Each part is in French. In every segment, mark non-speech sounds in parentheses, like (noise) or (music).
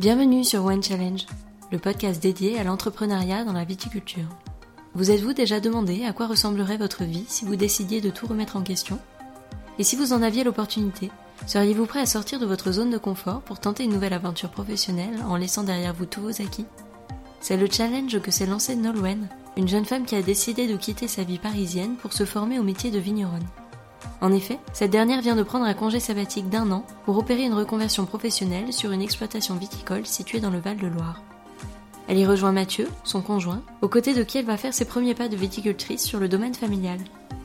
Bienvenue sur One Challenge, le podcast dédié à l'entrepreneuriat dans la viticulture. Vous êtes-vous déjà demandé à quoi ressemblerait votre vie si vous décidiez de tout remettre en question? Et si vous en aviez l'opportunité, seriez-vous prêt à sortir de votre zone de confort pour tenter une nouvelle aventure professionnelle en laissant derrière vous tous vos acquis? C'est le challenge que s'est lancé Nolwenn, une jeune femme qui a décidé de quitter sa vie parisienne pour se former au métier de vigneronne. En effet, cette dernière vient de prendre un congé sabbatique d'un an pour opérer une reconversion professionnelle sur une exploitation viticole située dans le Val-de-Loire. Elle y rejoint Mathieu, son conjoint, aux côtés de qui elle va faire ses premiers pas de viticultrice sur le domaine familial.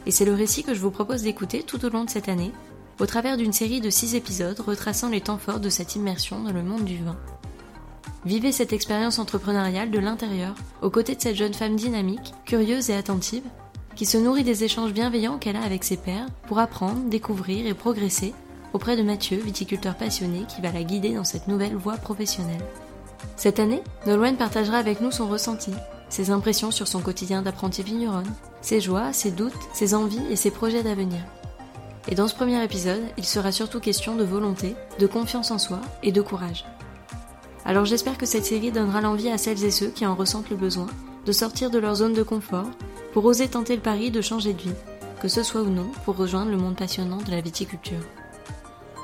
Et c'est le récit que je vous propose d'écouter tout au long de cette année, au travers d'une série de six épisodes retraçant les temps forts de cette immersion dans le monde du vin. Vivez cette expérience entrepreneuriale de l'intérieur, aux côtés de cette jeune femme dynamique, curieuse et attentive, qui se nourrit des échanges bienveillants qu'elle a avec ses pairs pour apprendre, découvrir et progresser auprès de Mathieu, viticulteur passionné qui va la guider dans cette nouvelle voie professionnelle. Cette année, Nolwenn partagera avec nous son ressenti, ses impressions sur son quotidien d'apprenti vigneronne, ses joies, ses doutes, ses envies et ses projets d'avenir. Et dans ce premier épisode, il sera surtout question de volonté, de confiance en soi et de courage. Alors j'espère que cette série donnera l'envie à celles et ceux qui en ressentent le besoin de sortir de leur zone de confort pour oser tenter le pari de changer de vie, que ce soit ou non pour rejoindre le monde passionnant de la viticulture.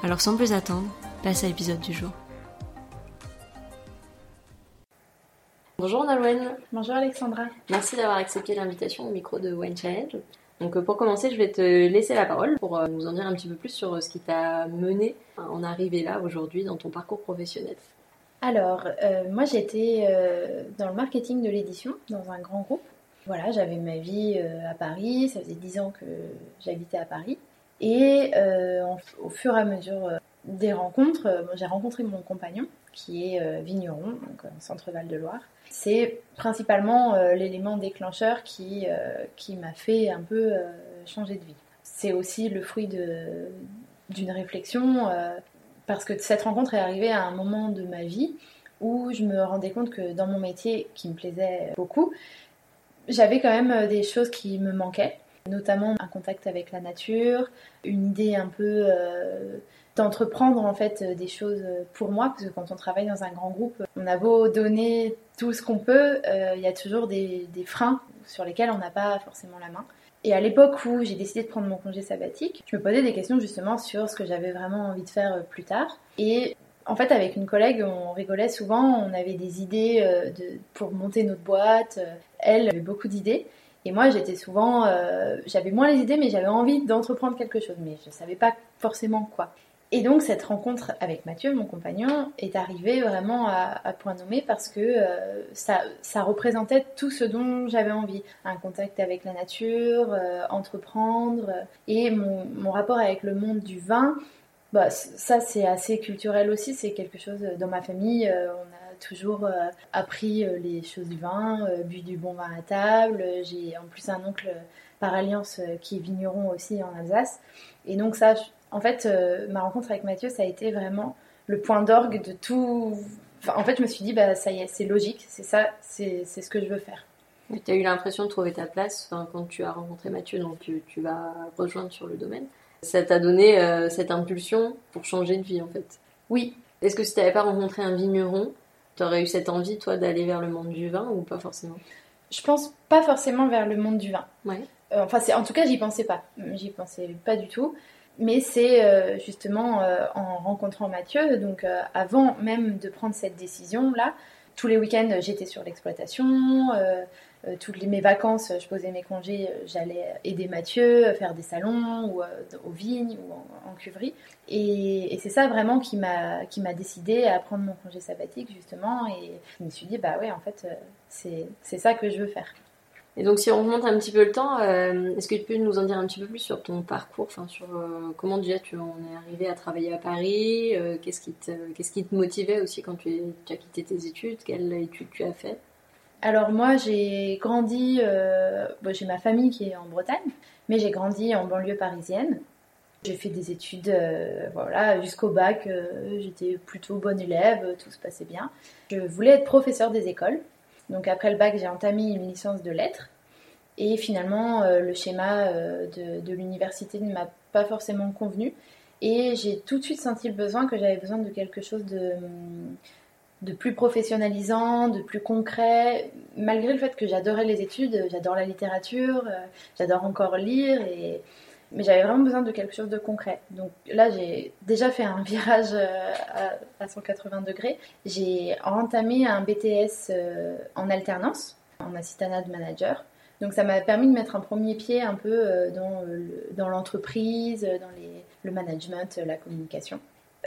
Alors sans plus attendre, place à l'épisode du jour. Bonjour Nolwenn. Bonjour Alexandra. Merci d'avoir accepté l'invitation au micro de Wine Challenge. Donc euh, pour commencer, je vais te laisser la parole pour euh, nous en dire un petit peu plus sur euh, ce qui t'a mené à en arriver là aujourd'hui dans ton parcours professionnel. Alors, moi j'étais dans le marketing de l'édition, dans un grand groupe. Voilà, j'avais ma vie à Paris, ça faisait 10 ans que j'habitais à Paris. Et au fur et à mesure des rencontres, j'ai rencontré mon compagnon qui est vigneron, donc en Centre-Val de Loire. C'est principalement l'élément déclencheur qui m'a fait un peu changer de vie. C'est aussi le fruit d'une réflexion parce que cette rencontre est arrivée à un moment de ma vie où je me rendais compte que dans mon métier qui me plaisait beaucoup, j'avais quand même des choses qui me manquaient, notamment un contact avec la nature, une idée un peu euh, d'entreprendre en fait des choses pour moi, parce que quand on travaille dans un grand groupe, on a beau donner tout ce qu'on peut, euh, il y a toujours des, des freins sur lesquels on n'a pas forcément la main. Et à l'époque où j'ai décidé de prendre mon congé sabbatique, je me posais des questions justement sur ce que j'avais vraiment envie de faire euh, plus tard. Et en fait, avec une collègue, on rigolait souvent, on avait des idées euh, pour monter notre boîte. Euh, elle avait beaucoup d'idées. Et moi, j'étais souvent, j'avais moins les idées, mais j'avais envie d'entreprendre quelque chose, mais je ne savais pas forcément quoi. Et donc cette rencontre avec Mathieu, mon compagnon, est arrivée vraiment à, point nommé parce que euh, ça, représentait tout ce dont j'avais envie. Un contact avec la nature, euh, entreprendre, et mon, rapport avec le monde du vin, bah, ça c'est assez culturel aussi, c'est quelque chose dans ma famille, euh, on a toujours appris les choses du vin, bu du bon vin à table, j'ai en plus un oncle par alliance qui est vigneron aussi en Alsace. Et donc ça, en fait, euh, ma rencontre avec Mathieu, ça a été vraiment le point d'orgue de tout. en fait, je me suis dit, bah, ça y est, c'est logique, c'est ça, c'est ce que je veux faire. Tu as eu l'impression de trouver ta place quand tu as rencontré Mathieu, donc tu, vas rejoindre sur le domaine. Ça t'a donné euh, cette impulsion pour changer de vie, en fait? Oui. Est-ce que si tu n'avais pas rencontré un vigneron, tu aurais eu cette envie, toi, d'aller vers le monde du vin ou pas forcément? Je pense pas forcément vers le monde du vin. Ouais. Euh, enfin, en tout cas, j'y pensais pas. J'y pensais pas du tout. Mais c'est euh, justement en rencontrant Mathieu, donc avant même de prendre cette décision-là, tous les week-ends j'étais sur l'exploitation, toutes mes vacances je posais mes congés, j'allais aider Mathieu, faire des salons ou aux vignes ou en, cuverie. Et, c'est ça vraiment qui m'a qui m'a décidé à prendre mon congé sabbatique justement. Et je me suis dit bah ouais en fait c'est ça que je veux faire. Et donc, si on remonte un petit peu le temps, euh, est-ce que tu peux nous en dire un petit peu plus sur ton parcours, enfin sur euh, comment déjà tu en es arrivé à travailler à Paris, euh, qu'est-ce qui te, qu'est-ce qui te motivait aussi quand tu, as quitté tes études, quelles études tu as fait? Alors moi, j'ai grandi, j'ai ma famille qui est en Bretagne, mais j'ai grandi en banlieue parisienne. J'ai fait des études, voilà, jusqu'au bac, j'étais plutôt bonne élève, tout se passait bien. Je voulais être professeur des écoles. Donc après le bac, j'ai entamé une licence de lettres. Et finalement, euh, le schéma euh, de, l'université ne m'a pas forcément convenu. Et j'ai tout de suite senti le besoin que j'avais besoin de quelque chose de, de plus professionnalisant, de plus concret, malgré le fait que j'adorais les études, j'adore la littérature, j'adore encore lire mais j'avais vraiment besoin de quelque chose de concret. Donc là, j'ai déjà fait un (laughs) virage euh, à, 180 degrés. J'ai entamé un BTS euh, en alternance, en assistanat de manager. Donc ça m'a permis de mettre un premier pied un peu euh, dans l'entreprise, dans, le management, la communication.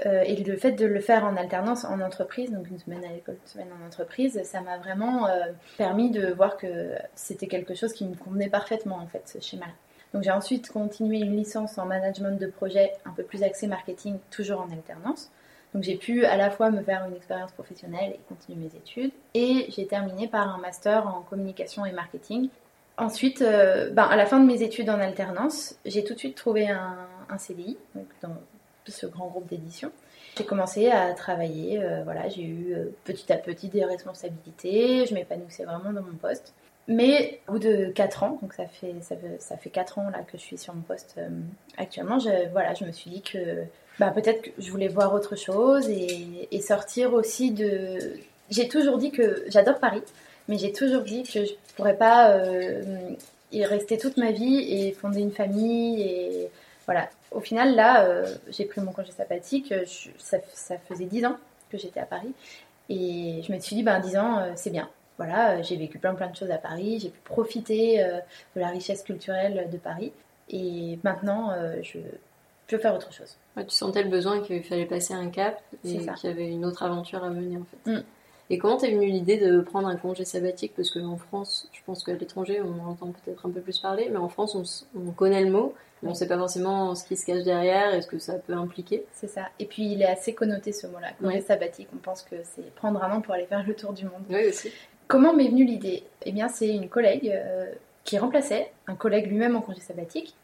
Et le fait de le faire en alternance en entreprise, donc une semaine à l'école, une semaine en entreprise, ça m'a vraiment permis de voir que c'était quelque chose qui me convenait parfaitement en fait, ce schéma-là. Donc j'ai ensuite continué une licence en management de projet un peu plus axé marketing, toujours en alternance. Donc j'ai pu à la fois me faire une expérience professionnelle et continuer mes études. Et j'ai terminé par un master en communication et marketing. Ensuite, euh, ben, à la fin de mes études en alternance, j'ai tout de suite trouvé un, CDI donc dans ce grand groupe d'édition. J'ai commencé à travailler, euh, voilà, j'ai eu euh, petit à petit des responsabilités, je m'épanouissais vraiment dans mon poste. Mais au bout de 4 ans, donc ça fait, ça fait, ça fait 4 ans là que je suis sur mon poste euh, actuellement, je, voilà, je me suis dit que bah, peut-être que je voulais voir autre chose et, et sortir aussi de... J'ai toujours dit que j'adore Paris, mais j'ai toujours dit que je pourrais pas y rester toute ma vie et fonder une famille et voilà. Au final, là, euh, j'ai pris mon congé sabbatique, ça, ça, faisait 10 ans que j'étais à Paris et je me suis dit, ben 10 ans, c'est bien voilà, euh, j'ai vécu plein plein de choses à Paris, j'ai pu profiter euh, de la richesse culturelle de Paris. Et maintenant, euh, je, veux faire autre chose. tu sentais le besoin qu'il fallait passer un cap et qu'il y avait une autre aventure à mener en fait. Mm. Et comment t'es venue l'idée de prendre un congé sabbatique? Parce qu'en France, je pense qu'à l'étranger, on en entend peut-être un peu plus parler, mais en France, on, connaît le mot, mais on ne sait pas forcément ce qui se cache derrière et ce que ça peut impliquer? C'est ça. Et puis, il est assez connoté ce mot-là, congé sabbatique. On pense que c'est prendre un an pour aller faire le tour du monde. Oui, aussi. Comment m'est venue l'idée? Eh bien, c'est une collègue euh, qui remplaçait un collègue lui-même en congé sabbatique.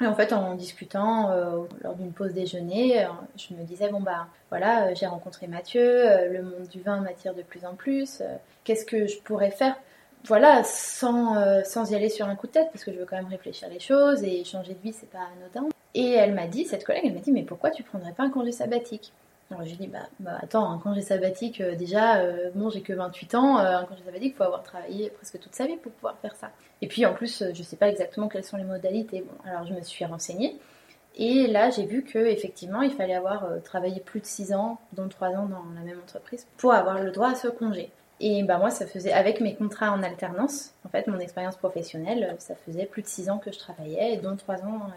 Et en fait, en discutant euh, lors d'une pause déjeuner, euh, je me disais bon bah voilà, j'ai rencontré Mathieu, le monde du vin m'attire de plus en plus. Qu'est-ce que je pourrais faire? Voilà, sans, sans y aller sur un coup de tête, parce que je veux quand même réfléchir les choses et changer de vie, c'est pas anodin. Et elle m'a dit, cette collègue, elle m'a dit mais pourquoi tu prendrais pas un congé sabbatique? Alors j'ai dit, bah, bah, attends, un congé sabbatique, euh, déjà, euh, bon, j'ai que 28 ans, euh, un congé sabbatique, il faut avoir travaillé presque toute sa vie pour pouvoir faire ça. Et puis en plus, je sais pas exactement quelles sont les modalités. Bon, alors je me suis renseignée. Et là, j'ai vu que effectivement, il fallait avoir travaillé plus de 6 ans, dont 3 ans dans la même entreprise, pour avoir le droit à ce congé. Et bah moi, ça faisait, avec mes contrats en alternance, en fait, mon expérience professionnelle, ça faisait plus de 6 ans que je travaillais, dont 3 ans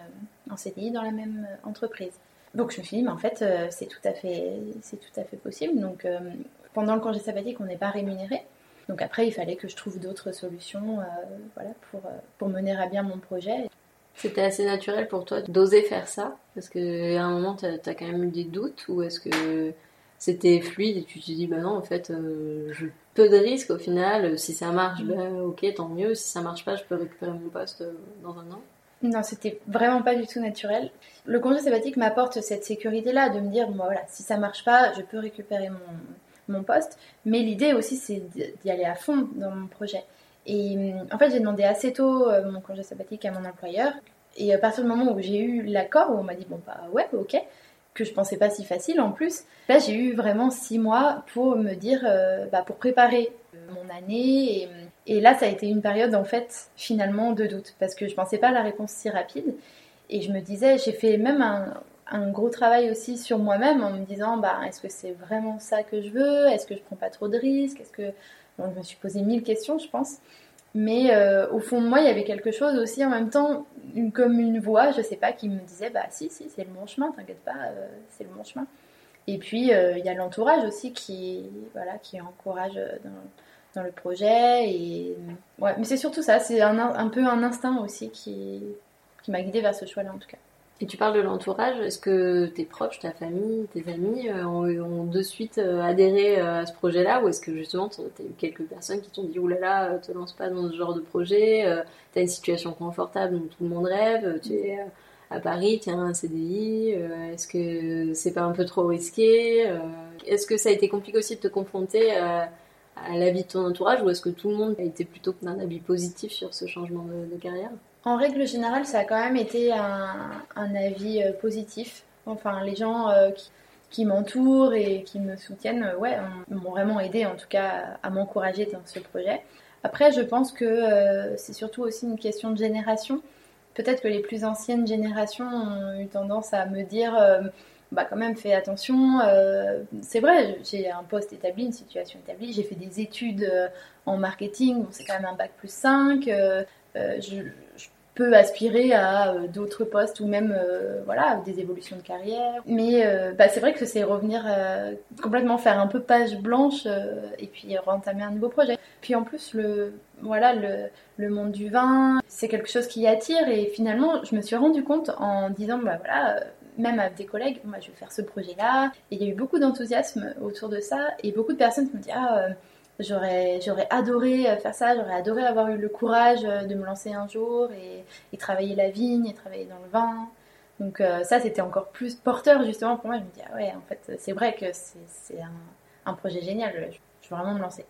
en CDI dans la même entreprise. Donc je me suis dit, mais en fait, euh, c'est tout, à fait, tout à fait possible. Donc euh, pendant le congé sabbatique, on n'est pas rémunéré. Donc après, il fallait que je trouve d'autres solutions euh, voilà, pour, pour mener à bien mon projet. C'était assez naturel pour toi d'oser faire ça? Parce qu'à un moment, tu as, quand même eu des doutes Ou est-ce que c'était fluide et tu te dis, bah non, en fait, je peu de risques au final. Si ça marche, mm. bah, ok, tant mieux. Si ça marche pas, je peux récupérer mon poste dans un an. Non, c'était vraiment pas du tout naturel. Le congé sabbatique m'apporte cette sécurité-là, de me dire, bon bah, voilà, si ça marche pas, je peux récupérer mon, mon poste. Mais l'idée aussi, c'est d'y aller à fond dans mon projet. Et hum, en fait, j'ai demandé assez tôt euh, mon congé sabbatique à mon employeur. Et à partir du moment où j'ai eu l'accord, où on m'a dit, bon bah ouais, ok, que je pensais pas si facile en plus, là j'ai eu vraiment six mois pour me dire, euh, bah, pour préparer mon année. Et, hum, et là, ça a été une période, en fait, finalement, de doute, parce que je pensais pas à la réponse si rapide. Et je me disais, j'ai fait même un, gros travail aussi sur moi-même en me disant, bah, est-ce que c'est vraiment ça que je veux? Est-ce que je prends pas trop de risques? Est-ce que... Je me suis posé mille questions, je pense. Mais euh, au fond de moi, il y avait quelque chose aussi en même temps, comme une voix, je sais pas, qui me disait, bah si, si, c'est le bon chemin, t'inquiète pas, euh, c'est le bon chemin. Et puis, euh, il y a l'entourage aussi qui, voilà, qui encourage dans le projet. Et ouais, mais c'est surtout ça, c'est un, un, peu un instinct aussi qui, qui m'a guidée vers ce choix-là en tout cas. Et tu parles de l'entourage, est-ce que tes proches, ta famille, tes amis euh, ont, de suite euh, adhéré euh, à ce projet-là ou est-ce que justement tu as eu quelques personnes qui t'ont dit oulala, là là, te lance pas dans ce genre de projet, tu as une situation confortable dont tout le monde rêve, tu es à Paris, as un CDI, est-ce que c'est pas un peu trop risqué Est-ce que ça a été compliqué aussi de te confronter à l'avis de ton entourage ou est-ce que tout le monde a été plutôt d'un avis positif sur ce changement de, carrière? En règle générale, ça a quand même été un, avis euh, positif. Enfin, les gens euh, qui m'entourent et qui me soutiennent, ouais, m'ont vraiment aidé en tout cas à m'encourager dans ce projet. Après, je pense que c'est surtout aussi une question de génération. Peut-être que les plus anciennes générations ont eu tendance à me dire bah quand même fais attention. Euh, c'est vrai, j'ai un poste établi, une situation établie, j'ai fait des études euh, en marketing, c'est quand même un bac plus 5. Euh, je, peux aspirer à d'autres postes ou même voilà des évolutions de carrière. Mais bah, c'est vrai que c'est revenir complètement faire un peu page blanche et puis rentamer un nouveau projet. Puis en plus le voilà le, le monde du vin, c'est quelque chose qui attire et finalement je me suis rendu compte en disant bah voilà même avec des collègues, moi je vais faire ce projet-là. Et il y a eu beaucoup d'enthousiasme autour de ça et beaucoup de personnes qui me disent ah, euh, j'aurais, j'aurais adoré euh, faire ça, j'aurais adoré avoir eu le courage euh, de me lancer un jour et, travailler la vigne et travailler dans le vin. Donc ça c'était encore plus porteur justement pour moi. Je me dis ah ouais en fait c'est vrai que c'est, un, un, projet génial, je, je veux vraiment me lancer.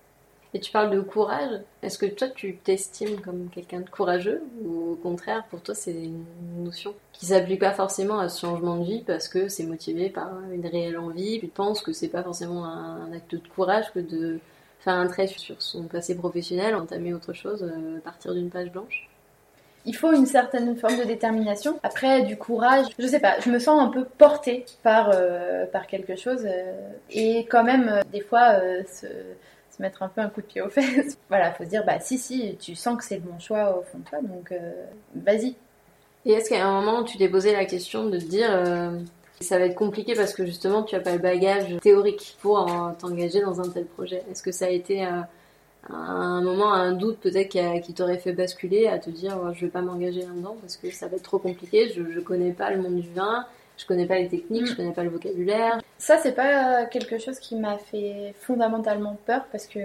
Et tu parles de courage. Est-ce que toi, tu t'estimes comme quelqu'un de courageux ou au contraire, pour toi, c'est une notion qui s'applique pas forcément à ce changement de vie parce que c'est motivé par une réelle envie? Tu penses que c'est pas forcément un acte de courage que de faire un trait sur son passé professionnel, entamer autre chose, euh, partir d'une page blanche? Il faut une certaine forme de détermination. Après, du courage, je sais pas, je me sens un peu portée par, euh, par quelque chose. Euh, et quand même, des fois, ce, mettre un peu un coup de pied aux fesses. (laughs) voilà, faut se dire, bah si, si, tu sens que c'est le bon choix au fond de toi, donc euh, vas-y. Et est-ce qu'à un moment, tu t'es posé la question de te dire, euh, ça va être compliqué parce que justement, tu n'as pas le bagage théorique pour t'engager dans un tel projet? Est-ce que ça a été euh, un moment, un doute peut-être qui, t'aurait fait basculer à te dire, je vais pas m'engager là-dedans parce que ça va être trop compliqué, je, je connais pas le monde du vin je connais pas les techniques, je mm. connais pas le vocabulaire. Ça, c'est pas quelque chose qui m'a fait fondamentalement peur parce que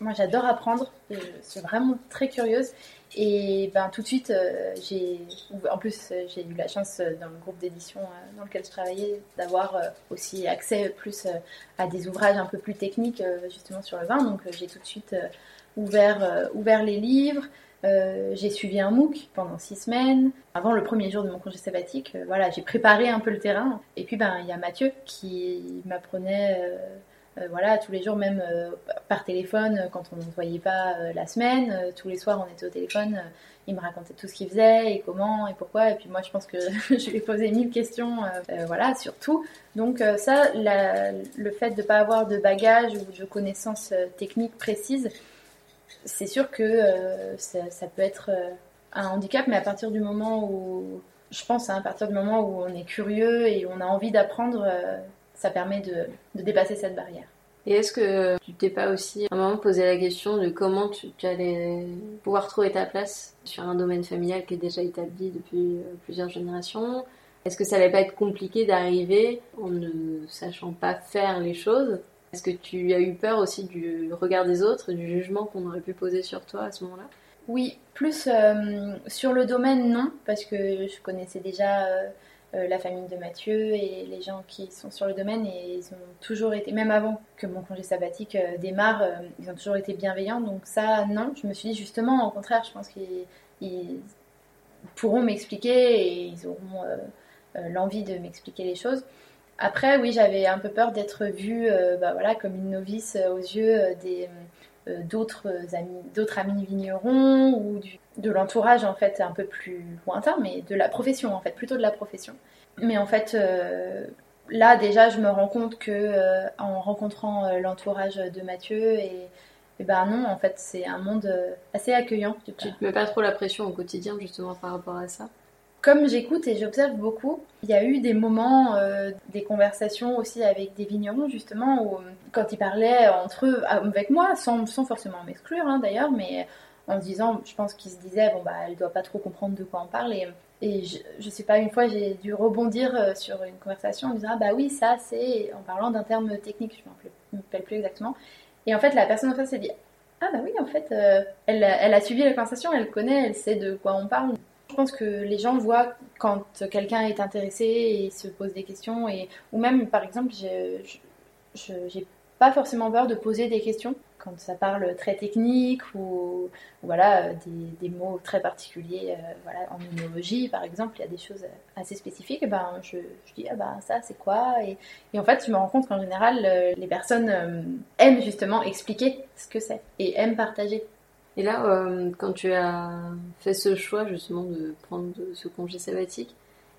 moi, j'adore apprendre. Je suis vraiment très curieuse. Et ben, tout de suite, euh, j'ai. En plus, j'ai eu la chance euh, dans le groupe d'édition euh, dans lequel je travaillais d'avoir aussi accès plus à des ouvrages un peu plus techniques justement sur le vin. Donc, j'ai tout de suite ouvert, ouvert les livres. Euh, j'ai suivi un MOOC pendant six semaines. Avant le premier jour de mon congé sabbatique, euh, voilà, j'ai préparé un peu le terrain. Et puis, ben, il y a Mathieu qui m'apprenait, euh, voilà, tous les jours, même par téléphone, quand on ne voyait pas la semaine. tous les soirs, on était au téléphone. il me racontait tout ce qu'il faisait et comment et pourquoi. Et puis moi, je pense que (laughs) je lui ai posé mille questions, voilà, sur tout. Donc ça, le fait de ne pas avoir de bagage ou de connaissances techniques précises, c'est sûr que euh, ça, peut être euh, un handicap, mais à partir du moment où, je pense, hein, à partir du moment où on est curieux et on a envie d'apprendre, euh, ça permet de, dépasser cette barrière. Et est-ce que tu t'es pas aussi à un moment posé la question de comment tu, allais pouvoir trouver ta place sur un domaine familial qui est déjà établi depuis plusieurs générations? Est-ce que ça allait pas être compliqué d'arriver en ne sachant pas faire les choses? Est-ce que tu as eu peur aussi du regard des autres, du jugement qu'on aurait pu poser sur toi à ce moment-là? Oui, plus euh, sur le domaine, non, parce que je connaissais déjà euh, euh, la famille de Mathieu et les gens qui sont sur le domaine et ils ont toujours été, même avant que mon congé sabbatique démarre, ils ont toujours été bienveillants. Donc ça, non, je me suis dit justement, au contraire, je pense qu'ils pourront m'expliquer et ils auront l'envie de m'expliquer les choses. Après, oui, j'avais un peu peur d'être vue euh, bah, voilà, comme une novice euh, aux yeux euh, des, d'autres amis, d'autres amis vignerons ou de l'entourage en fait un peu plus lointain, mais de la profession en fait, plutôt de la profession. Mais en fait, là déjà, je me rends compte que en rencontrant l'entourage de Mathieu et, et ben non, en fait, c'est un monde assez accueillant. Tu te mets pas trop la pression au quotidien justement par rapport à ça? Comme j'écoute et j'observe beaucoup, il y a eu des moments, euh, des conversations aussi avec des vignerons justement, où quand ils parlaient entre eux, avec moi, sans, forcément m'exclure hein, d'ailleurs, mais en disant, je pense qu'ils se disaient, bon bah elle doit pas trop comprendre de quoi on parle. Et, et je, je sais pas, une fois j'ai dû rebondir euh, sur une conversation en disant, ah bah oui, ça c'est, en parlant d'un terme technique, je ne me rappelle plus exactement. Et en fait la personne en face s'est dit, ah bah oui, en fait, euh, elle, elle a suivi la conversation, elle connaît, elle sait de quoi on parle. Je pense que les gens voient quand quelqu'un est intéressé et se pose des questions, et, ou même par exemple, je n'ai pas forcément peur de poser des questions quand ça parle très technique ou, voilà, des, mots très particuliers voilà, en immunologie par exemple, il y a des choses assez spécifiques, et ben, je, dis ah ben, ça c'est quoi et, et, en fait je me rends compte qu'en général les personnes aiment justement expliquer ce que c'est et aiment partager. Et là, quand tu as fait ce choix justement de prendre ce congé sabbatique,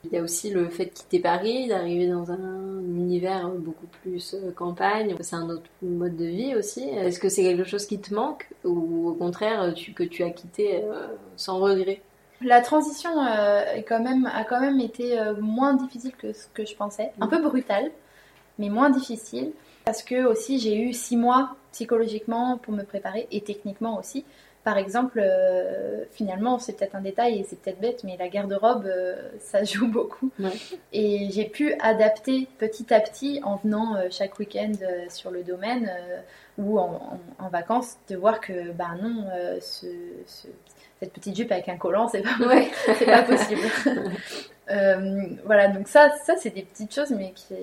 il y a aussi le fait de quitter Paris, d'arriver dans un univers beaucoup plus euh, campagne. C'est un autre mode de vie aussi. Est-ce que c'est quelque chose qui te manque ou au contraire que tu as quitté euh, sans regret? La transition euh, quand même, a quand même été moins difficile que ce que je pensais. Un peu brutale, mais moins difficile. Parce que aussi j'ai eu six mois psychologiquement pour me préparer et techniquement aussi. Par exemple, euh, finalement, c'est peut-être un détail et c'est peut-être bête, mais la garde-robe, euh, (laughs) ça joue beaucoup. Et j'ai pu adapter petit à petit en venant euh, chaque week-end sur le domaine ou en, vacances, de voir que, bah non, cette petite jupe avec un collant, c'est pas, (laughs) c'est pas possible. (laughs) voilà, donc ça, ça c'est des petites choses, mais qui,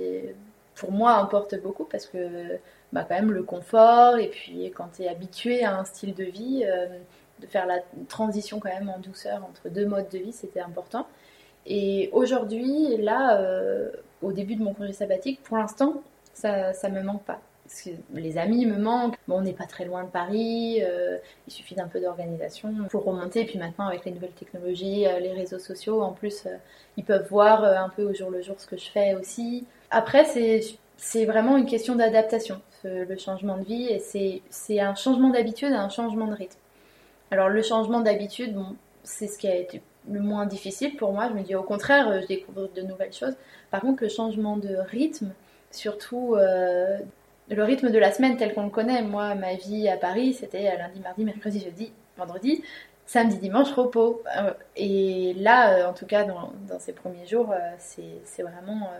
pour moi, importent beaucoup parce que bah, quand même le confort et puis quand tu es habitué à un style de vie, euh, de faire la transition quand même en douceur entre deux modes de vie, c'était important. Et aujourd'hui, là, euh, au début de mon congé sabbatique, pour l'instant, ça ne me manque pas. Les amis me manquent. Bon, on n'est pas très loin de Paris. Euh, il suffit d'un peu d'organisation pour remonter. Et puis maintenant, avec les nouvelles technologies, les réseaux sociaux, en plus, ils peuvent voir un peu au jour le jour ce que je fais aussi. Après, c'est vraiment une question d'adaptation le changement de vie, et c'est un changement d'habitude, un changement de rythme. Alors le changement d'habitude, bon, c'est ce qui a été le moins difficile pour moi. Je me dis au contraire, euh, je découvre de nouvelles choses. Par contre, le changement de rythme, surtout euh, le rythme de la semaine tel qu'on le connaît. Moi, ma vie à Paris, c'était lundi, mardi, mercredi, jeudi, vendredi, samedi, dimanche, repos. Euh, et là, en tout cas, dans, dans ces premiers jours, c'est vraiment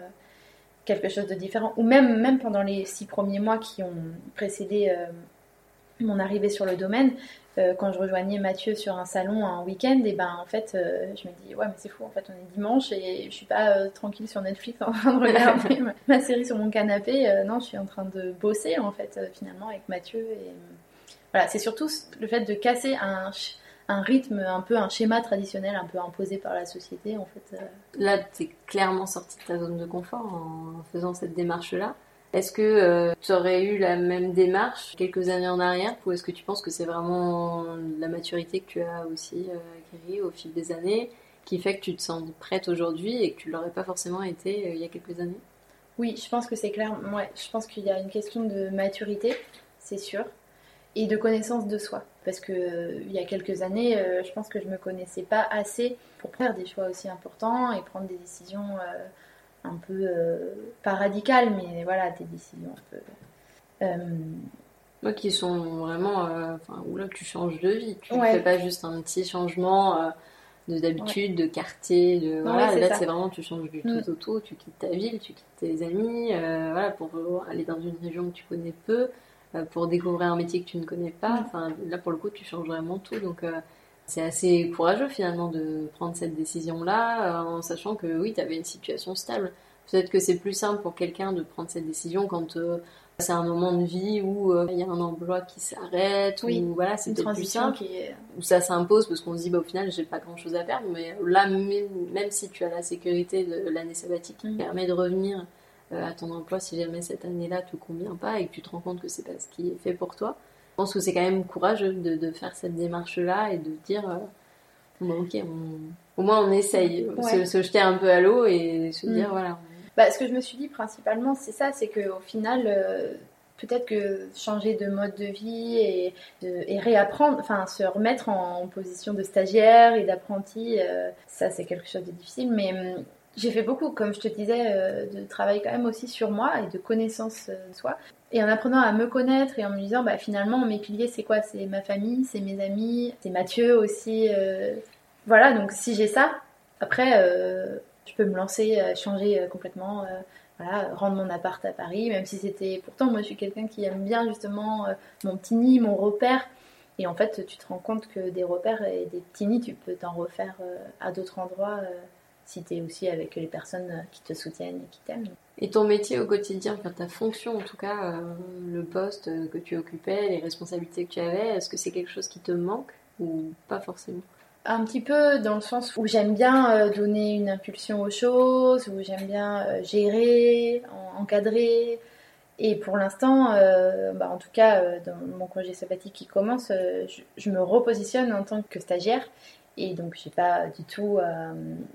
quelque chose de différent. Ou même, même pendant les six premiers mois qui ont précédé euh, mon arrivée sur le domaine, euh, quand je rejoignais Mathieu sur un salon un week-end, et ben en fait, euh, je me dis ouais mais c'est fou, en fait on est dimanche et je suis pas tranquille sur Netflix en train de (laughs) regarder ma, série sur mon canapé. non, je suis en train de bosser en fait finalement avec Mathieu et voilà, c'est surtout le fait de casser un un rythme, un peu un schéma traditionnel, un peu imposé par la société en fait. Euh. Là, tu es clairement sorti de ta zone de confort en faisant cette démarche-là. Est-ce que euh, tu aurais eu la même démarche quelques années en arrière ou est-ce que tu penses que c'est vraiment la maturité que tu as aussi euh, acquis au fil des années qui fait que tu te sens prête aujourd'hui et que tu l'aurais pas forcément été il y a quelques années? Oui, je pense que c'est clair. Ouais, je pense qu'il y a une question de maturité, c'est sûr et de connaissance de soi. Parce que euh, il y a quelques années, euh, je pense que je me connaissais pas assez pour faire des choix aussi importants et prendre des décisions euh, un peu pas radicales, mais voilà, des décisions un peu. Moi, qui sont vraiment, enfin, où là tu changes de vie, tu ne fais pas juste un petit changement de d'habitude, de quartier, de voilà, là c'est vraiment tu changes du mm. tout au tout, tu quittes ta ville, tu quittes tes amis, voilà, pour aller dans une région que tu connais peu. Euh, pour découvrir un métier que tu ne connais pas. Enfin, là, pour le coup, tu changes vraiment tout. Donc, euh, c'est assez courageux finalement de prendre cette décision-là euh, en sachant que oui, tu avais une situation stable. Peut-être que c'est plus simple pour quelqu'un de prendre cette décision quand c'est un moment de vie où il y a un emploi qui s'arrête ou voilà, c'est peut-être plus simple. Qui Où ça s'impose parce qu'on se dit bah, au final, j'ai pas grand-chose à perdre. Mais là, même, si tu as la sécurité de l'année sabbatique qui mm. permet de revenir à ton emploi si jamais cette année-là te convient pas et que tu te rends compte que c'est pas ce qui est fait pour toi. Je pense que c'est quand même courageux de, de faire cette démarche-là et de dire euh, bon, ok, au moins on essaye, se, se, jeter un peu à l'eau et se dire mm. voilà. Bah, ce que je me suis dit principalement, c'est ça, c'est qu'au final, euh, peut-être que changer de mode de vie et, et réapprendre, enfin se remettre en, position de stagiaire et d'apprenti, ça c'est quelque chose de difficile, mais hum, j'ai fait beaucoup, comme je te disais, euh, de travail quand même aussi sur moi et de connaissance euh, de soi. Et en apprenant à me connaître et en me disant, bah, finalement, mes piliers, c'est quoi? C'est ma famille, c'est mes amis, c'est Mathieu aussi. Euh. Voilà, donc si j'ai ça, après, je peux me lancer, changer complètement, voilà, rendre mon appart à Paris, même si c'était... Pourtant, moi, je suis quelqu'un qui aime bien justement mon petit nid, mon repère. Et en fait, tu te rends compte que des repères et des petits nids, tu peux t'en refaire à d'autres endroits si tu es aussi avec les personnes qui te soutiennent et qui t'aiment. Et ton métier au quotidien, enfin ta fonction en tout cas, le poste que tu occupais, les responsabilités que tu avais, est-ce que c'est quelque chose qui te manque ou pas forcément? Un petit peu dans le sens où j'aime bien donner une impulsion aux choses, où j'aime bien gérer, encadrer, et pour l'instant, euh, bah, en tout cas, euh, dans mon congé sabbatique qui commence, euh, je, me repositionne en tant que stagiaire. Et donc, j'ai pas du tout,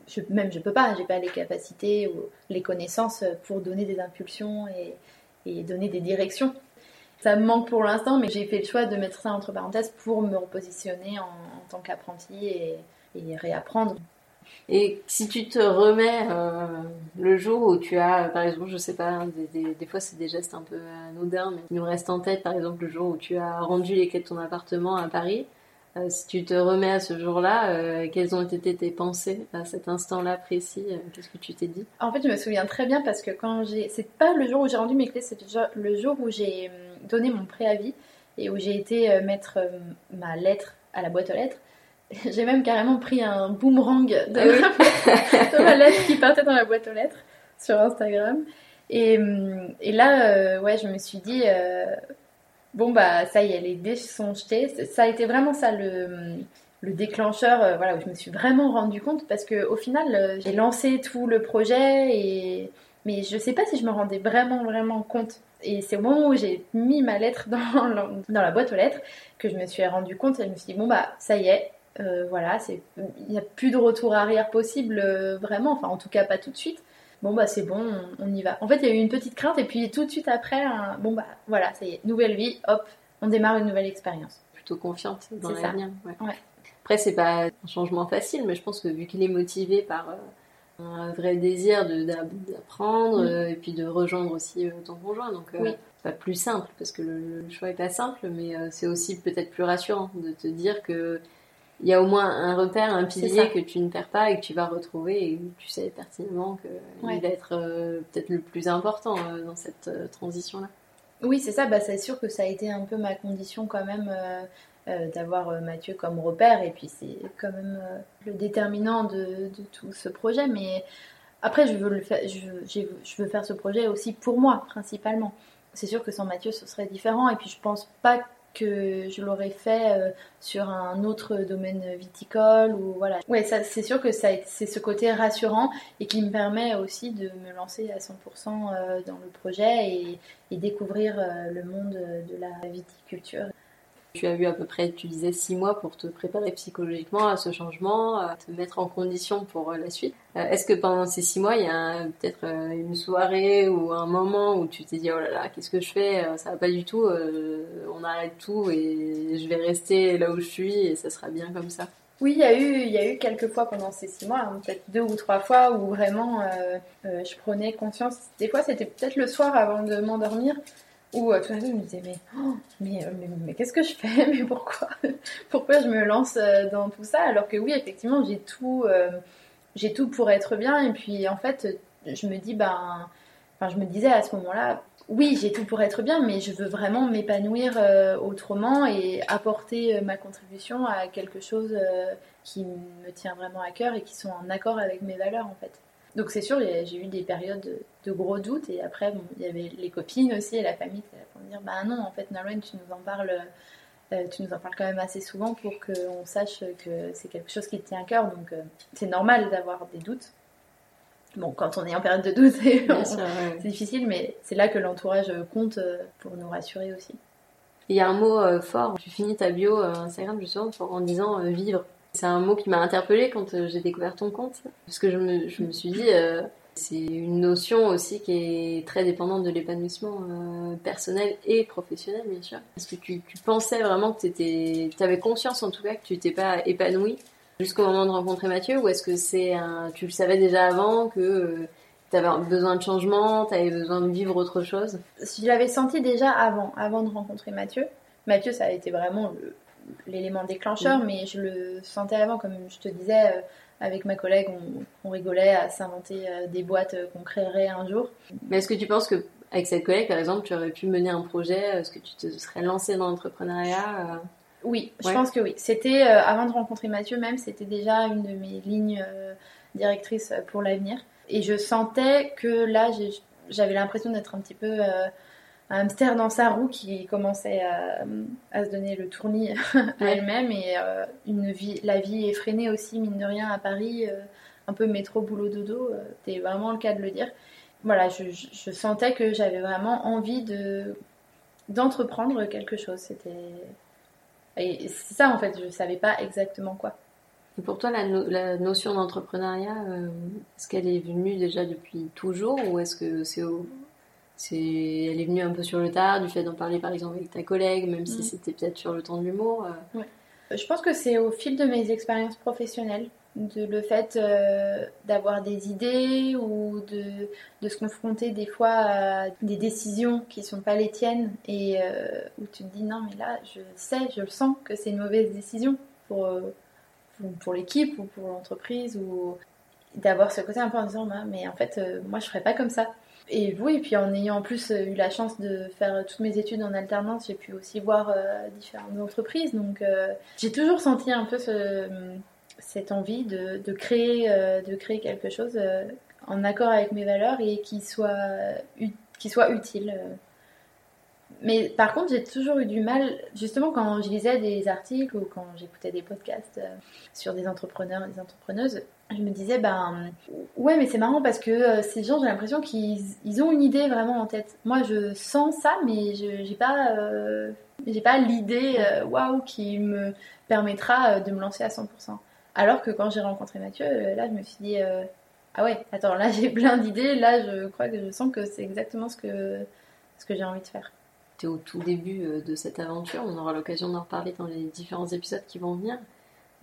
je, même je peux pas, j'ai pas les capacités ou les connaissances pour donner des impulsions et, donner des directions. Ça me manque pour l'instant, mais j'ai fait le choix de mettre ça entre parenthèses pour me repositionner en, tant qu'apprenti et, réapprendre. Et si tu te remets euh, le jour où tu as, par exemple, je sais pas, des, fois c'est des gestes un peu anodins, mais il me reste en tête, par exemple, le jour où tu as rendu les clés de ton appartement à Paris. Euh, si tu te remets à ce jour-là, euh, quelles ont été tes pensées à cet instant-là précis Qu'est-ce que tu t'es dit? En fait, je me souviens très bien parce que quand j'ai, c'est pas le jour où j'ai rendu mes clés, c'est le jour où j'ai donné mon préavis et où j'ai été mettre ma lettre à la boîte aux lettres. (laughs) J'ai même carrément pris un boomerang de, ah (laughs) ma lettre qui partait dans la boîte aux lettres sur Instagram. Et, et là, euh, ouais, je me suis dit, euh, bon, bah, ça y est, les dés sont jetés. Ça a été vraiment ça le, le déclencheur, euh, voilà, où je me suis vraiment rendu compte parce que au final, j'ai lancé tout le projet et. Mais je sais pas si je me rendais vraiment, vraiment compte. Et c'est au moment où j'ai mis ma lettre (laughs) dans la, dans la boîte aux lettres que je me suis rendu compte et je me suis dit, bon, bah, ça y est, euh, voilà, c'est, il n'y a plus de retour arrière possible, euh, vraiment. Enfin, en tout cas, pas tout de suite. Bon, bah, c'est bon, on, y va. En fait, il y a eu une petite crainte, et puis tout de suite après, bon, bah, voilà, ça y est, nouvelle vie, hop, on démarre une nouvelle expérience. Plutôt confiante dans l'avenir. Ouais. ouais. Après, c'est pas un changement facile, mais je pense que vu qu'il est motivé par euh, un vrai désir d'apprendre et puis de rejoindre aussi ton conjoint, donc c'est pas plus simple parce que le, le choix est pas simple, mais c'est aussi peut-être plus rassurant de te dire que il y a au moins un repère, un pilier que tu ne perds pas et que tu vas retrouver et tu sais pertinemment qu'il va être euh, peut-être le plus important euh, dans cette euh, transition-là. Oui, c'est ça. Bah, c'est sûr que ça a été un peu ma condition quand même d'avoir Mathieu comme repère et puis c'est quand même le déterminant de, de, tout ce projet. Mais après, je veux, le faire, je, je veux faire ce projet aussi pour moi principalement. C'est sûr que sans Mathieu, ce serait différent et puis je pense pas que je l'aurais fait euh, sur un autre domaine viticole ou voilà. Ouais, ça c'est sûr que ça c'est ce côté rassurant et qui me permet aussi de me lancer à 100% euh, dans le projet et, et découvrir euh, le monde de la viticulture. Tu as eu à peu près, tu disais, six mois pour te préparer psychologiquement à ce changement, à te mettre en condition pour euh, la suite. Euh, est-ce que pendant ces six mois, il y a peut-être euh, une soirée ou un moment où tu t'es dit, oh là là, qu'est-ce que je fais Ça va pas du tout, on arrête tout et je vais rester là où je suis et ça sera bien comme ça? Oui, il y, a eu, il y a eu quelques fois pendant ces six mois, hein, peut-être deux ou trois fois, où vraiment je prenais conscience. Des fois, c'était peut-être le soir avant de m'endormir, ou tout à coup, je me disais, oh, mais, mais, mais, qu'est-ce que je fais? (laughs) Mais pourquoi? Pourquoi je me lance euh, dans tout ça? Alors que oui, effectivement, j'ai tout, euh, j'ai tout pour être bien. Et puis, en fait, je me dis, ben, enfin, je me disais à ce moment-là, oui, j'ai tout pour être bien, mais je veux vraiment m'épanouir euh, autrement et apporter ma contribution à quelque chose qui me tient vraiment à cœur et qui sont en accord avec mes valeurs, en fait. Donc c'est sûr, j'ai eu des périodes de, gros doutes et après il y avait les copines aussi et la famille qui pour me dire bah non en fait Nolwenn tu nous en parles euh, tu nous en parles quand même assez souvent pour qu'on sache que c'est quelque chose qui te tient à cœur donc euh, c'est normal d'avoir des doutes. Bon quand on est en période de doute c'est (laughs) difficile mais c'est là que l'entourage compte euh, pour nous rassurer aussi. Il y a un mot fort, tu finis ta bio Instagram justement en disant vivre. C'est un mot qui m'a interpellée quand euh, j'ai découvert ton compte, parce que je me, je me suis dit, euh, c'est une notion aussi qui est très dépendante de l'épanouissement euh, personnel et professionnel, bien sûr. Est-ce que tu, tu, pensais vraiment que tu avais conscience en tout cas que tu n'étais pas épanoui jusqu'au moment de rencontrer Mathieu, ou est-ce que c'est un, tu le savais déjà avant que tu avais besoin de changement, tu avais besoin de vivre autre chose? Je l'avais senti déjà avant, avant de rencontrer Mathieu. Mathieu, ça a été vraiment le, l'élément déclencheur, mais je le sentais avant, comme je te disais, euh, avec ma collègue, on, rigolait à s'inventer euh, des boîtes euh, qu'on créerait un jour. Mais est-ce que tu penses que avec cette collègue, par exemple, tu aurais pu mener un projet Est-ce que tu te serais lancé dans l'entrepreneuriat Oui, je pense que oui. C'était, avant de rencontrer Mathieu même, c'était déjà une de mes lignes directrices pour l'avenir. Et je sentais que là, j'avais l'impression d'être un petit peu un hamster dans sa roue qui commençait à, se donner le tournis (laughs) à elle-même et une vie, la vie effrénée aussi, mine de rien, à Paris, un peu métro, boulot, dodo, c'était vraiment le cas de le dire. Voilà, je, je sentais que j'avais vraiment envie de d'entreprendre quelque chose. C'était et c'est ça en fait, je savais pas exactement quoi. Et pour toi, la, notion d'entrepreneuriat, euh, est-ce qu'elle est venue déjà depuis toujours ou est-ce que c'est c'est elle est venue un peu sur le tard du fait d'en parler par exemple avec ta collègue, même si mm. c'était peut-être sur le temps de l'humour euh? Je pense que c'est au fil de mes expériences professionnelles de le fait euh, d'avoir des idées ou de, de, se confronter des fois à des décisions qui sont pas les tiennes et euh, où tu te dis non mais là je sais, je le sens que c'est une mauvaise décision pour, euh, pour, l'équipe ou pour l'entreprise ou d'avoir ce côté un peu en disant bah, mais en fait moi je ferais pas comme ça. Et oui, puis en ayant en plus eu la chance de faire toutes mes études en alternance, j'ai pu aussi voir différentes entreprises. Donc j'ai toujours senti un peu ce, cette envie de, créer, euh, de créer quelque chose euh, en accord avec mes valeurs et qui soit utile. Euh. Mais par contre, j'ai toujours eu du mal, justement quand je lisais des articles ou quand j'écoutais des podcasts sur des entrepreneurs et des entrepreneuses, je me disais, ben ouais, mais c'est marrant parce que ces gens, j'ai l'impression qu'ils ils ont une idée vraiment en tête. Moi, je sens ça, mais je j'ai pas, j'ai pas l'idée waouh qui me permettra de me lancer à 100%. Alors que quand j'ai rencontré Mathieu, euh, là, je me suis dit, euh, ah ouais, attends, là, (laughs) j'ai plein d'idées. Là, je crois que je sens que c'est exactement ce que, ce que j'ai envie de faire. Tu es au tout début euh, de cette aventure. On aura l'occasion d'en reparler dans les différents épisodes qui vont venir.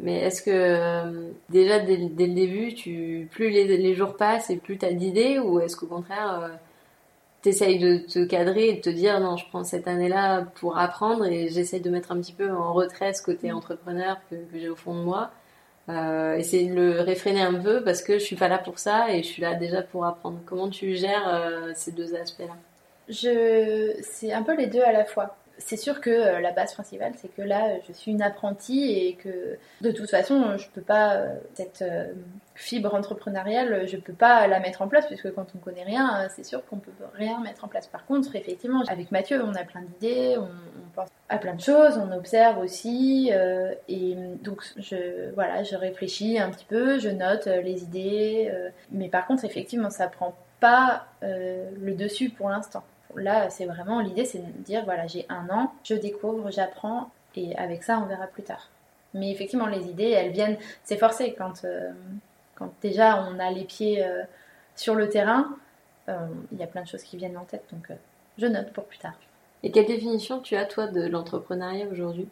Mais est-ce que déjà dès, le début, tu, plus les, jours passent et plus tu as d'idées ou est-ce qu'au contraire, tu essayes de te cadrer et de te dire non, je prends cette année-là pour apprendre et j'essaye de mettre un petit peu en retrait ce côté mm. entrepreneur que j'ai au fond de moi euh, essayer de le réfréner un peu parce que je suis pas là pour ça et je suis là déjà pour apprendre. Comment tu gères euh, ces deux aspects-là? C'est un peu les deux à la fois c'est sûr que euh, la base principale, c'est que là, je suis une apprentie et que de toute façon, je peux pas euh, cette euh, fibre entrepreneuriale, je peux pas la mettre en place puisque quand on connaît rien, c'est sûr qu'on peut rien mettre en place. Par contre, effectivement, avec Mathieu, on a plein d'idées, on, pense à plein de choses, on observe aussi et donc je voilà, je réfléchis un petit peu, je note les idées, mais par contre, effectivement, ça prend pas le dessus pour l'instant. Là, c'est vraiment l'idée, c'est de dire voilà, j'ai un an, je découvre, j'apprends, et avec ça, on verra plus tard. Mais effectivement, les idées, elles viennent, c'est forcé. Quand, euh, quand déjà on a les pieds euh, sur le terrain, euh, il y a plein de choses qui viennent en tête, donc je note pour plus tard. Et quelle définition tu as toi de l'entrepreneuriat aujourd'hui?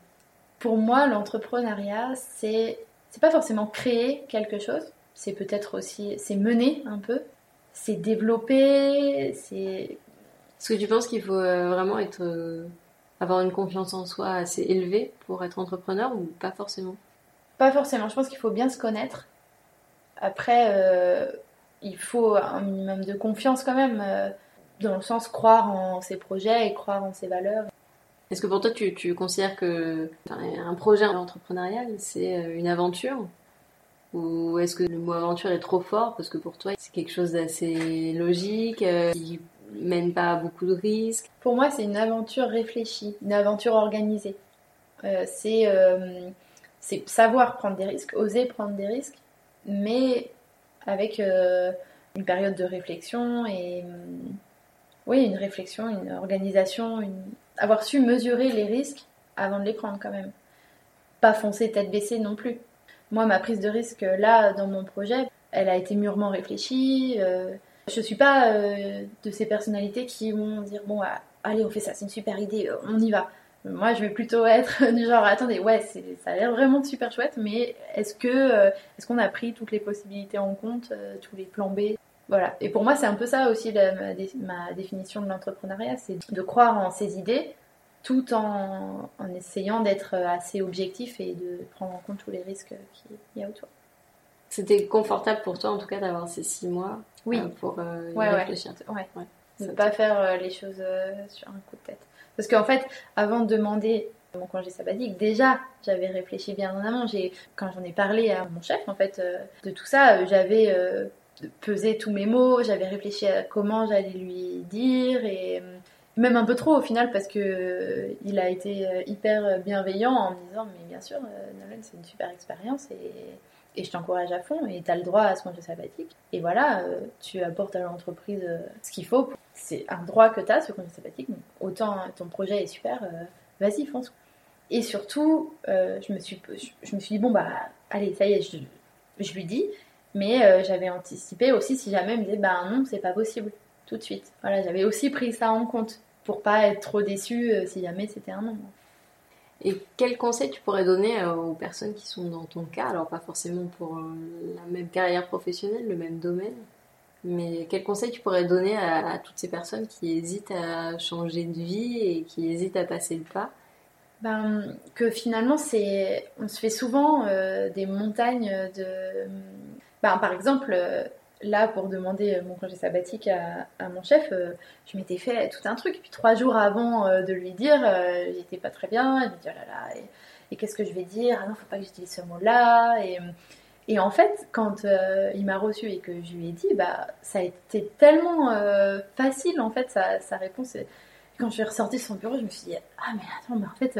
Pour moi, l'entrepreneuriat, c'est c'est pas forcément créer quelque chose, c'est peut-être aussi c'est mener un peu, c'est développer, c'est est-ce que tu penses qu'il faut euh, vraiment être, euh, avoir une confiance en soi assez élevée pour être entrepreneur ou pas forcément? Pas forcément. Je pense qu'il faut bien se connaître. Après, euh, il faut un minimum de confiance quand même, dans le sens croire en ses projets et croire en ses valeurs. Est-ce que pour toi, tu, tu considères que un projet entrepreneurial, c'est une aventure? Ou est-ce que le mot aventure est trop fort parce que pour toi c'est quelque chose d'assez logique qui mène pas beaucoup de risques. Pour moi, c'est une aventure réfléchie, une aventure organisée. Euh, euh, c'est savoir prendre des risques, oser prendre des risques, mais avec euh, une période de réflexion et oui, une réflexion, une organisation, avoir su mesurer les risques avant de les prendre quand même. Pas foncer tête baissée non plus. Moi, ma prise de risque là dans mon projet, elle a été mûrement réfléchie. Je suis pas euh, de ces personnalités qui vont dire bon ah, allez on fait ça, c'est une super idée, euh, on y va. Moi je vais plutôt être (laughs) du genre attendez ouais ça a l'air vraiment super chouette mais est-ce que euh, est-ce qu'on a pris toutes les possibilités en compte, tous les plans B? Voilà. Et pour moi c'est un peu ça aussi ma, définition de l'entrepreneuriat, c'est de croire en ses idées tout en essayant d'être assez objectif et de prendre en compte tous les risques qu'il y a autour. C'était confortable pour toi en tout cas d'avoir ces six mois oui. Euh, pour euh, ouais, réfléchir. Ouais. ouais. Ne pas faire euh, les choses sur un coup de tête. Parce qu'en fait, avant de demander mon congé sabbatique, déjà, j'avais réfléchi bien en amont. J'ai, quand j'en ai parlé à mon chef, en fait, de tout ça, j'avais pesé tous mes mots, j'avais réfléchi à comment j'allais lui dire et même un peu trop au final parce que il a été hyper bienveillant en me disant mais bien sûr Nolan c'est une super expérience et je t'encourage à fond et tu as le droit à ce congé sabbatique. Et voilà, euh, tu apportes à l'entreprise euh, ce qu'il faut. C'est un droit que tu as, ce congé sabbatique. Donc, autant ton projet est super, euh, vas-y, fonce. Et surtout, je, me suis, je, me dit, bon, bah, allez, ça y est, je, je lui dis. Mais j'avais anticipé aussi si jamais il me disait, bah non, c'est pas possible, tout de suite. Voilà, j'avais aussi pris ça en compte pour pas être trop déçue si jamais c'était un non. Et quel conseil tu pourrais donner euh, aux personnes qui sont dans ton cas? Alors pas forcément pour euh, la même carrière professionnelle, le même domaine, mais quel conseil tu pourrais donner à, toutes ces personnes qui hésitent à changer de vie et qui hésitent à passer le pas? Ben, que finalement c'est on se fait souvent euh, des montagnes de ben, par exemple là, pour demander mon congé sabbatique à, mon chef, euh, je m'étais fait tout un truc. Puis trois jours avant euh, de lui dire, euh, j'étais pas très bien. Il me dit, oh là là, et, qu'est-ce que je vais dire? Ah non, faut pas que j'utilise ce mot-là. Et, en fait, quand il m'a reçu et que je lui ai dit, bah, ça a été tellement facile, en fait, sa réponse. Quand je suis ressortie de son bureau, je me suis dit, ah mais attends, mais en fait,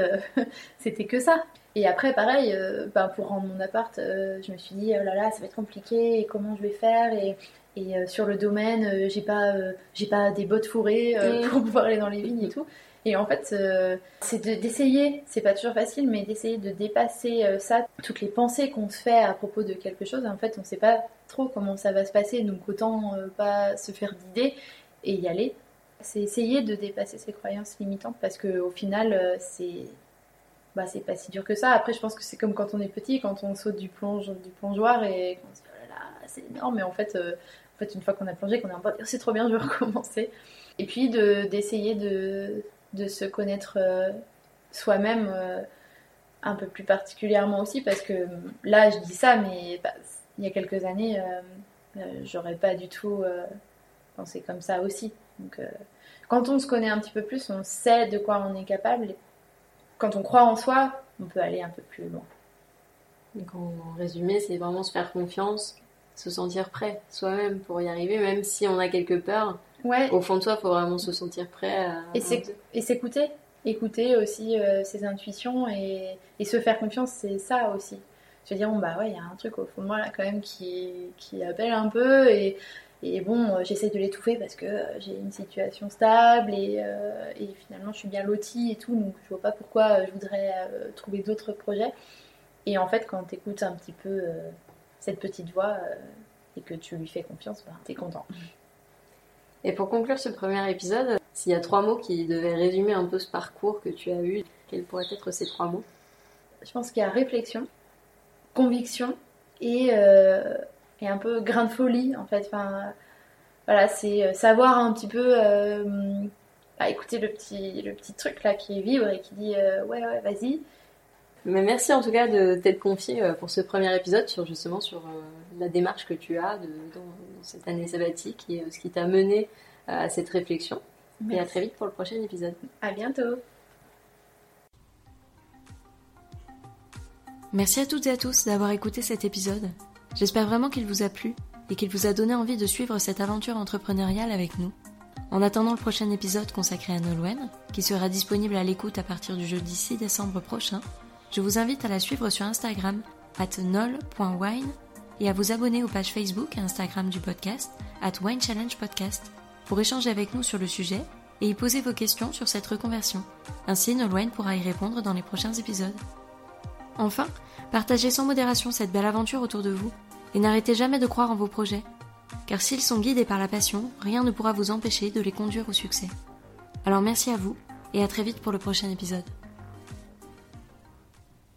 (laughs) c'était que ça. Et après, pareil, euh, ben, pour rendre mon appart, euh, je me suis dit, oh là là, ça va être compliqué, et comment je vais faire Et, et euh, sur le domaine, j'ai pas, j'ai pas des bottes fourrées pour (laughs) pouvoir aller dans les vignes et tout. Et en fait, c'est d'essayer, c'est pas toujours facile, mais d'essayer de dépasser ça, toutes les pensées qu'on se fait à propos de quelque chose. En fait, on sait pas trop comment ça va se passer, donc autant pas se faire d'idées et y aller. C'est essayer de dépasser ces croyances limitantes parce qu'au final, c'est bah, c'est pas si dur que ça. Après, je pense que c'est comme quand on est petit, quand on saute du, plonge, du plongeoir et qu'on se dit oh là là, c'est énorme, mais en fait, euh, en fait, une fois qu'on a plongé, qu'on est en mode oh, c'est trop bien, je vais (laughs) recommencer. Et puis d'essayer de, de, se connaître euh, soi-même euh, un peu plus particulièrement aussi, parce que là, je dis ça, mais bah, il y a quelques années, j'aurais pas du tout pensé comme ça aussi. Donc, quand on se connaît un petit peu plus, on sait de quoi on est capable quand on croit en soi, on peut aller un peu plus loin. Donc en résumé, c'est vraiment se faire confiance, se sentir prêt soi-même pour y arriver, même si on a quelques peurs. Ouais. Au fond de soi, il faut vraiment se sentir prêt. À... Et s'écouter. Écouter aussi euh, ses intuitions et, se faire confiance, c'est ça aussi. Se dire, bon, bah ouais, il y a un truc au fond de moi là quand même qui, qui appelle un peu et et bon, euh, j'essaie de l'étouffer parce que euh, j'ai une situation stable euh, et, finalement je suis bien lotie et tout, donc je vois pas pourquoi je voudrais trouver d'autres projets. Et en fait, quand tu écoutes un petit peu cette petite voix et que tu lui fais confiance, bah, tu es content. Et pour conclure ce premier épisode, s'il y a trois mots qui devaient résumer un peu ce parcours que tu as eu, quels pourraient être ces trois mots? Je pense qu'il y a réflexion, conviction et et un peu grain de folie en fait. Enfin, voilà, c'est euh, savoir un petit peu euh, à écouter le petit, le petit truc là qui vibre et qui dit euh, ouais ouais vas-y. Mais merci en tout cas de t'être confié pour ce premier épisode sur justement sur la démarche que tu as de, dans, cette année sabbatique et ce qui t'a mené à cette réflexion. Et à très vite pour le prochain épisode. À bientôt. Merci à toutes et à tous d'avoir écouté cet épisode. J'espère vraiment qu'il vous a plu et qu'il vous a donné envie de suivre cette aventure entrepreneuriale avec nous. En attendant le prochain épisode consacré à Nolwenn, qui sera disponible à l'écoute à partir du jeudi 6 décembre prochain, je vous invite à la suivre sur Instagram, at nol.wine, et à vous abonner aux pages Facebook et Instagram du podcast, at Wine Challenge Podcast, pour échanger avec nous sur le sujet et y poser vos questions sur cette reconversion. Ainsi, Nolwenn pourra y répondre dans les prochains épisodes. Enfin, partagez sans modération cette belle aventure autour de vous et n'arrêtez jamais de croire en vos projets, car s'ils sont guidés par la passion, rien ne pourra vous empêcher de les conduire au succès. Alors merci à vous et à très vite pour le prochain épisode.